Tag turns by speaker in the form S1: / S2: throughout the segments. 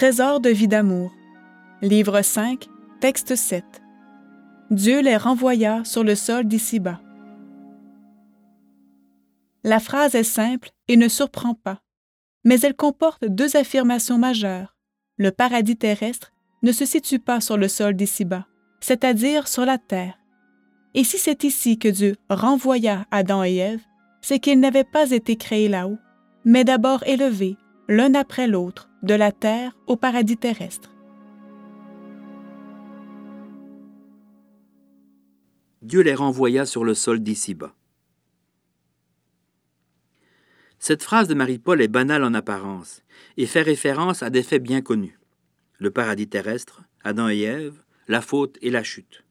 S1: Trésor de vie d'amour. Livre 5, texte 7. Dieu les renvoya sur le sol d'ici-bas. La phrase est simple et ne surprend pas, mais elle comporte deux affirmations majeures. Le paradis terrestre ne se situe pas sur le sol d'ici-bas, c'est-à-dire sur la terre. Et si c'est ici que Dieu renvoya Adam et Ève, c'est qu'ils n'avaient pas été créés là-haut, mais d'abord élevés, l'un après l'autre, de la terre au paradis terrestre.
S2: Dieu les renvoya sur le sol d'ici-bas. Cette phrase de Marie-Paul est banale en apparence et fait référence à des faits bien connus. Le paradis terrestre, Adam et Ève, la faute et la chute.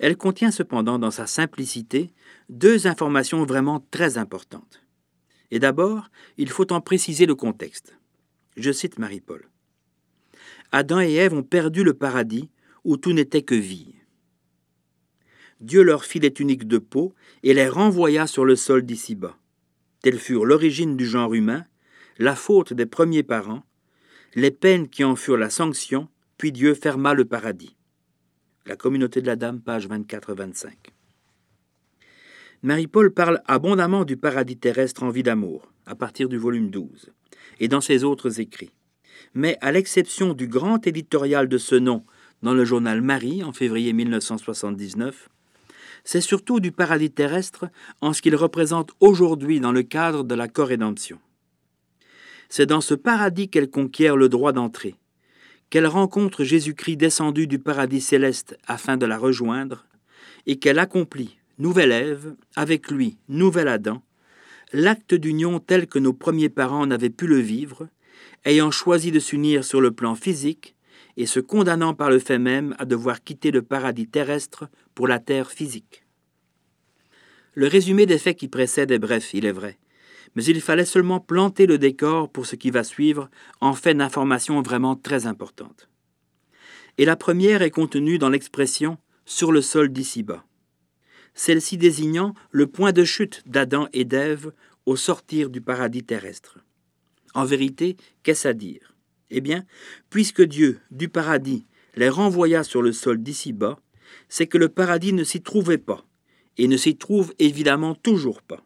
S2: Elle contient cependant dans sa simplicité deux informations vraiment très importantes. Et d'abord, il faut en préciser le contexte. Je cite Marie-Paul. Adam et Ève ont perdu le paradis où tout n'était que vie. Dieu leur fit les tuniques de peau et les renvoya sur le sol d'ici-bas. Telles furent l'origine du genre humain, la faute des premiers parents, les peines qui en furent la sanction, puis Dieu ferma le paradis. La communauté de la Dame, page 24-25. Marie-Paul parle abondamment du paradis terrestre en vie d'amour, à partir du volume 12, et dans ses autres écrits. Mais à l'exception du grand éditorial de ce nom dans le journal Marie en février 1979, c'est surtout du paradis terrestre en ce qu'il représente aujourd'hui dans le cadre de la corrédemption. C'est dans ce paradis qu'elle conquiert le droit d'entrée, qu'elle rencontre Jésus-Christ descendu du paradis céleste afin de la rejoindre, et qu'elle accomplit, nouvelle Ève, avec lui, nouvel Adam, l'acte d'union tel que nos premiers parents n'avaient pu le vivre, ayant choisi de s'unir sur le plan physique et se condamnant par le fait même à devoir quitter le paradis terrestre pour la terre physique. Le résumé des faits qui précèdent est bref, il est vrai, mais il fallait seulement planter le décor pour ce qui va suivre en fait d'informations vraiment très importantes. Et la première est contenue dans l'expression sur le sol d'ici-bas celle-ci désignant le point de chute d'Adam et d'Ève au sortir du paradis terrestre. En vérité, qu'est-ce à dire? Eh bien, puisque Dieu, du paradis, les renvoya sur le sol d'ici-bas, c'est que le paradis ne s'y trouvait pas, et ne s'y trouve évidemment toujours pas.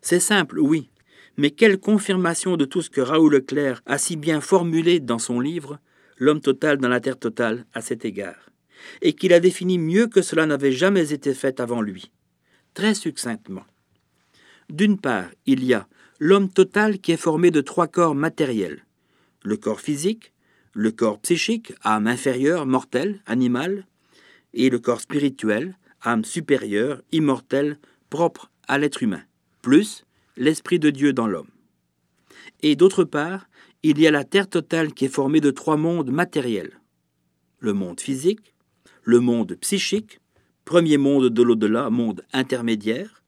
S2: C'est simple, oui, mais quelle confirmation de tout ce que Raoul Leclerc a si bien formulé dans son livre L'homme total dans la terre totale à cet égard et qu'il a défini mieux que cela n'avait jamais été fait avant lui. Très succinctement. D'une part, il y a l'homme total qui est formé de trois corps matériels. Le corps physique, le corps psychique, âme inférieure, mortelle, animale, et le corps spirituel, âme supérieure, immortelle, propre à l'être humain, plus l'Esprit de Dieu dans l'homme. Et d'autre part, il y a la Terre totale qui est formée de trois mondes matériels. Le monde physique, le monde psychique, premier monde de l'au-delà, monde intermédiaire,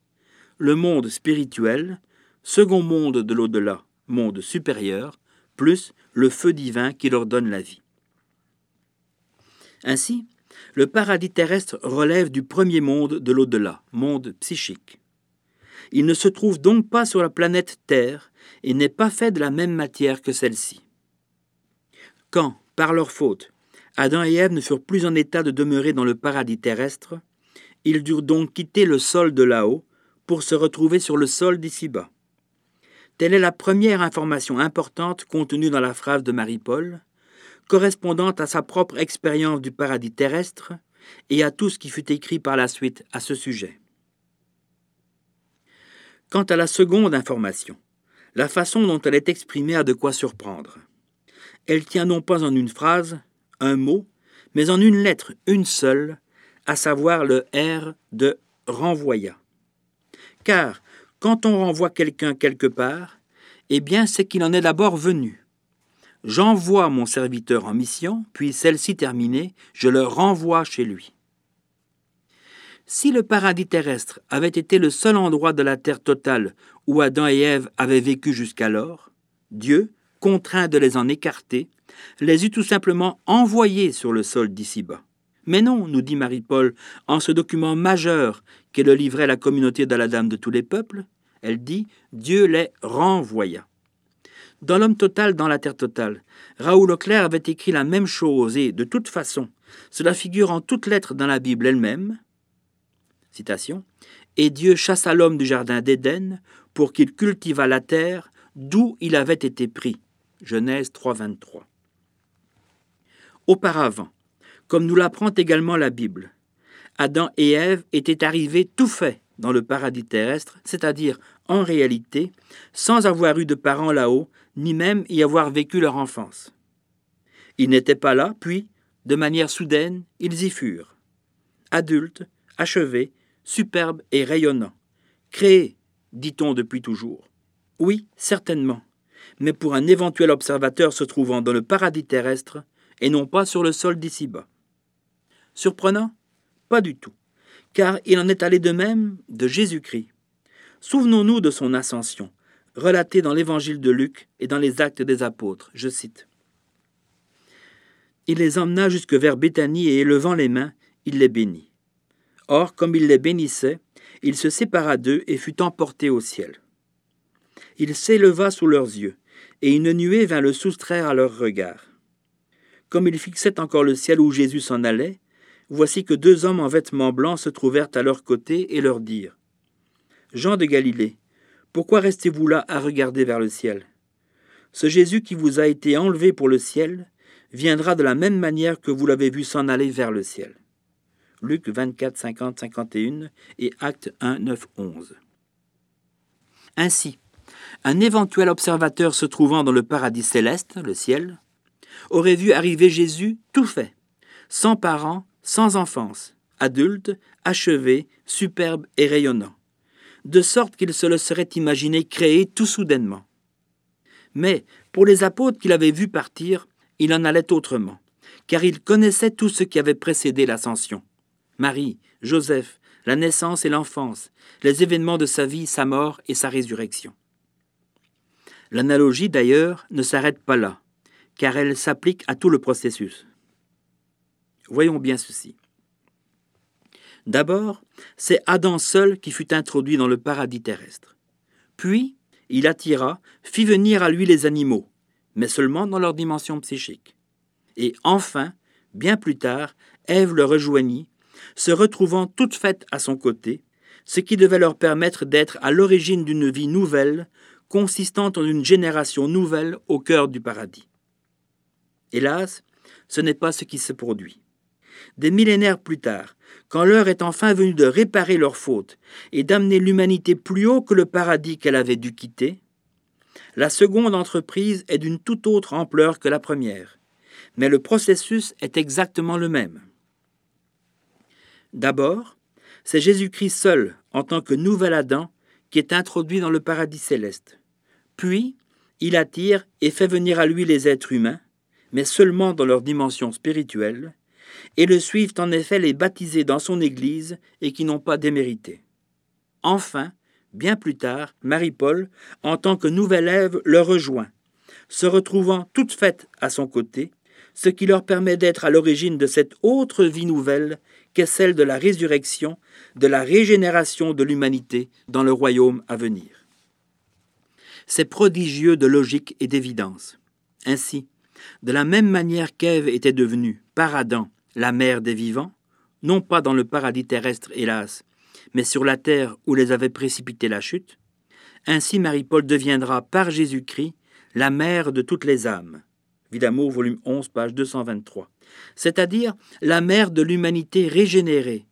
S2: le monde spirituel, second monde de l'au-delà, monde supérieur, plus le feu divin qui leur donne la vie. Ainsi, le paradis terrestre relève du premier monde de l'au-delà, monde psychique. Il ne se trouve donc pas sur la planète Terre et n'est pas fait de la même matière que celle-ci. Quand, par leur faute, Adam et Ève ne furent plus en état de demeurer dans le paradis terrestre, ils durent donc quitter le sol de là-haut pour se retrouver sur le sol d'ici-bas. Telle est la première information importante contenue dans la phrase de Marie-Paul, correspondant à sa propre expérience du paradis terrestre et à tout ce qui fut écrit par la suite à ce sujet. Quant à la seconde information, la façon dont elle est exprimée a de quoi surprendre. Elle tient non pas en une phrase, un mot, mais en une lettre, une seule, à savoir le R de renvoya. Car quand on renvoie quelqu'un quelque part, eh bien c'est qu'il en est d'abord venu. J'envoie mon serviteur en mission, puis celle-ci terminée, je le renvoie chez lui. Si le paradis terrestre avait été le seul endroit de la terre totale où Adam et Ève avaient vécu jusqu'alors, Dieu, contraint de les en écarter, les eut tout simplement envoyés sur le sol d'ici-bas. Mais non, nous dit Marie-Paul, en ce document majeur qu'est le livret la communauté de la Dame de tous les peuples, elle dit Dieu les renvoya. Dans L'homme total dans la terre totale, Raoul Auclair avait écrit la même chose et, de toute façon, cela figure en toutes lettres dans la Bible elle-même. Et Dieu chassa l'homme du jardin d'Éden pour qu'il cultivât la terre d'où il avait été pris. Genèse 3.23. Auparavant, comme nous l'apprend également la Bible, Adam et Ève étaient arrivés tout faits dans le paradis terrestre, c'est-à-dire en réalité, sans avoir eu de parents là-haut, ni même y avoir vécu leur enfance. Ils n'étaient pas là, puis, de manière soudaine, ils y furent. Adultes, achevés, superbes et rayonnants. Créés, dit-on depuis toujours. Oui, certainement, mais pour un éventuel observateur se trouvant dans le paradis terrestre, et non pas sur le sol d'ici-bas. Surprenant? Pas du tout, car il en est allé de même de Jésus-Christ. Souvenons-nous de son ascension, relatée dans l'évangile de Luc et dans les actes des apôtres. Je cite. Il les emmena jusque vers Béthanie et élevant les mains, il les bénit. Or, comme il les bénissait, il se sépara d'eux et fut emporté au ciel. Il s'éleva sous leurs yeux, et une nuée vint le soustraire à leurs regards. Comme il fixait encore le ciel où Jésus s'en allait, voici que deux hommes en vêtements blancs se trouvèrent à leur côté et leur dirent Jean de Galilée, pourquoi restez-vous là à regarder vers le ciel? Ce Jésus qui vous a été enlevé pour le ciel viendra de la même manière que vous l'avez vu s'en aller vers le ciel. Luc 24, 50, 51 et Acte 1, 9, 11. Ainsi, un éventuel observateur se trouvant dans le paradis céleste, le ciel, aurait vu arriver Jésus tout fait, sans parents, sans enfance, adulte, achevé, superbe et rayonnant, de sorte qu'il se le serait imaginé créé tout soudainement. Mais pour les apôtres qu'il avait vus partir, il en allait autrement, car ils connaissaient tout ce qui avait précédé l'ascension. Marie, Joseph, la naissance et l'enfance, les événements de sa vie, sa mort et sa résurrection. L'analogie, d'ailleurs, ne s'arrête pas là, car elle s'applique à tout le processus. Voyons bien ceci. D'abord, c'est Adam seul qui fut introduit dans le paradis terrestre. Puis, il attira, fit venir à lui les animaux, mais seulement dans leur dimension psychique. Et enfin, bien plus tard, Ève le rejoignit, se retrouvant toute faite à son côté, ce qui devait leur permettre d'être à l'origine d'une vie nouvelle, consistant en une génération nouvelle au cœur du paradis. Hélas, ce n'est pas ce qui se produit. Des millénaires plus tard, quand l'heure est enfin venue de réparer leurs fautes et d'amener l'humanité plus haut que le paradis qu'elle avait dû quitter, la seconde entreprise est d'une toute autre ampleur que la première, mais le processus est exactement le même. D'abord, c'est Jésus-Christ seul, en tant que nouvel Adam, qui est introduit dans le paradis céleste. Puis, il attire et fait venir à lui les êtres humains, mais seulement dans leur dimension spirituelle, et le suivent en effet les baptisés dans son Église et qui n'ont pas démérité. Enfin, bien plus tard, Marie-Paul, en tant que nouvelle Ève, le rejoint, se retrouvant toute faite à son côté, ce qui leur permet d'être à l'origine de cette autre vie nouvelle qu'est celle de la résurrection, de la régénération de l'humanité dans le royaume à venir. C'est prodigieux de logique et d'évidence. Ainsi, de la même manière qu'Ève était devenue, par Adam, la mère des vivants, non pas dans le paradis terrestre, hélas, mais sur la terre où les avait précipités la chute, ainsi Marie-Paul deviendra par Jésus-Christ la mère de toutes les âmes. Vidamour, volume 11, page 223. C'est-à-dire la mère de l'humanité régénérée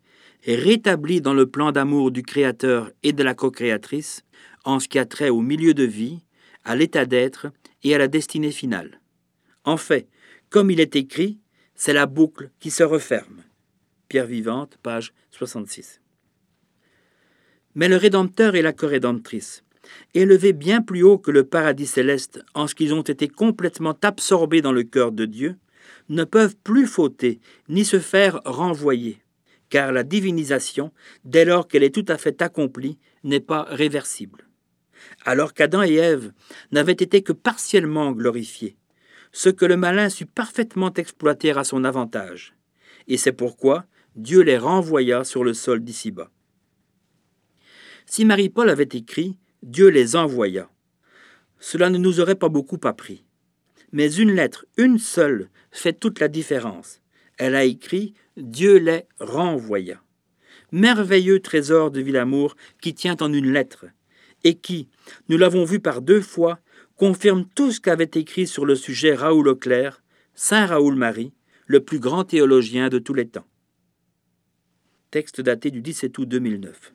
S2: rétablie dans le plan d'amour du Créateur et de la co-créatrice, en ce qui a trait au milieu de vie, à l'état d'être et à la destinée finale. En fait, comme il est écrit, c'est la boucle qui se referme. Pierre vivante, page 66. Mais le Rédempteur et la co-rédemptrice, élevés bien plus haut que le paradis céleste en ce qu'ils ont été complètement absorbés dans le cœur de Dieu, ne peuvent plus fauter ni se faire renvoyer, car la divinisation, dès lors qu'elle est tout à fait accomplie, n'est pas réversible. Alors qu'Adam et Ève n'avaient été que partiellement glorifiés, ce que le malin sut parfaitement exploiter à son avantage. Et c'est pourquoi Dieu les renvoya sur le sol d'ici-bas. Si Marie-Paul avait écrit Dieu les envoya, cela ne nous aurait pas beaucoup appris. Mais une lettre, une seule, fait toute la différence. Elle a écrit Dieu les renvoya. Merveilleux trésor de Villamour qui tient en une lettre, et qui, nous l'avons vu par deux fois, confirme tout ce qu'avait écrit sur le sujet Raoul Auclair, Saint Raoul Marie, le plus grand théologien de tous les temps. Texte daté du 17 août 2009.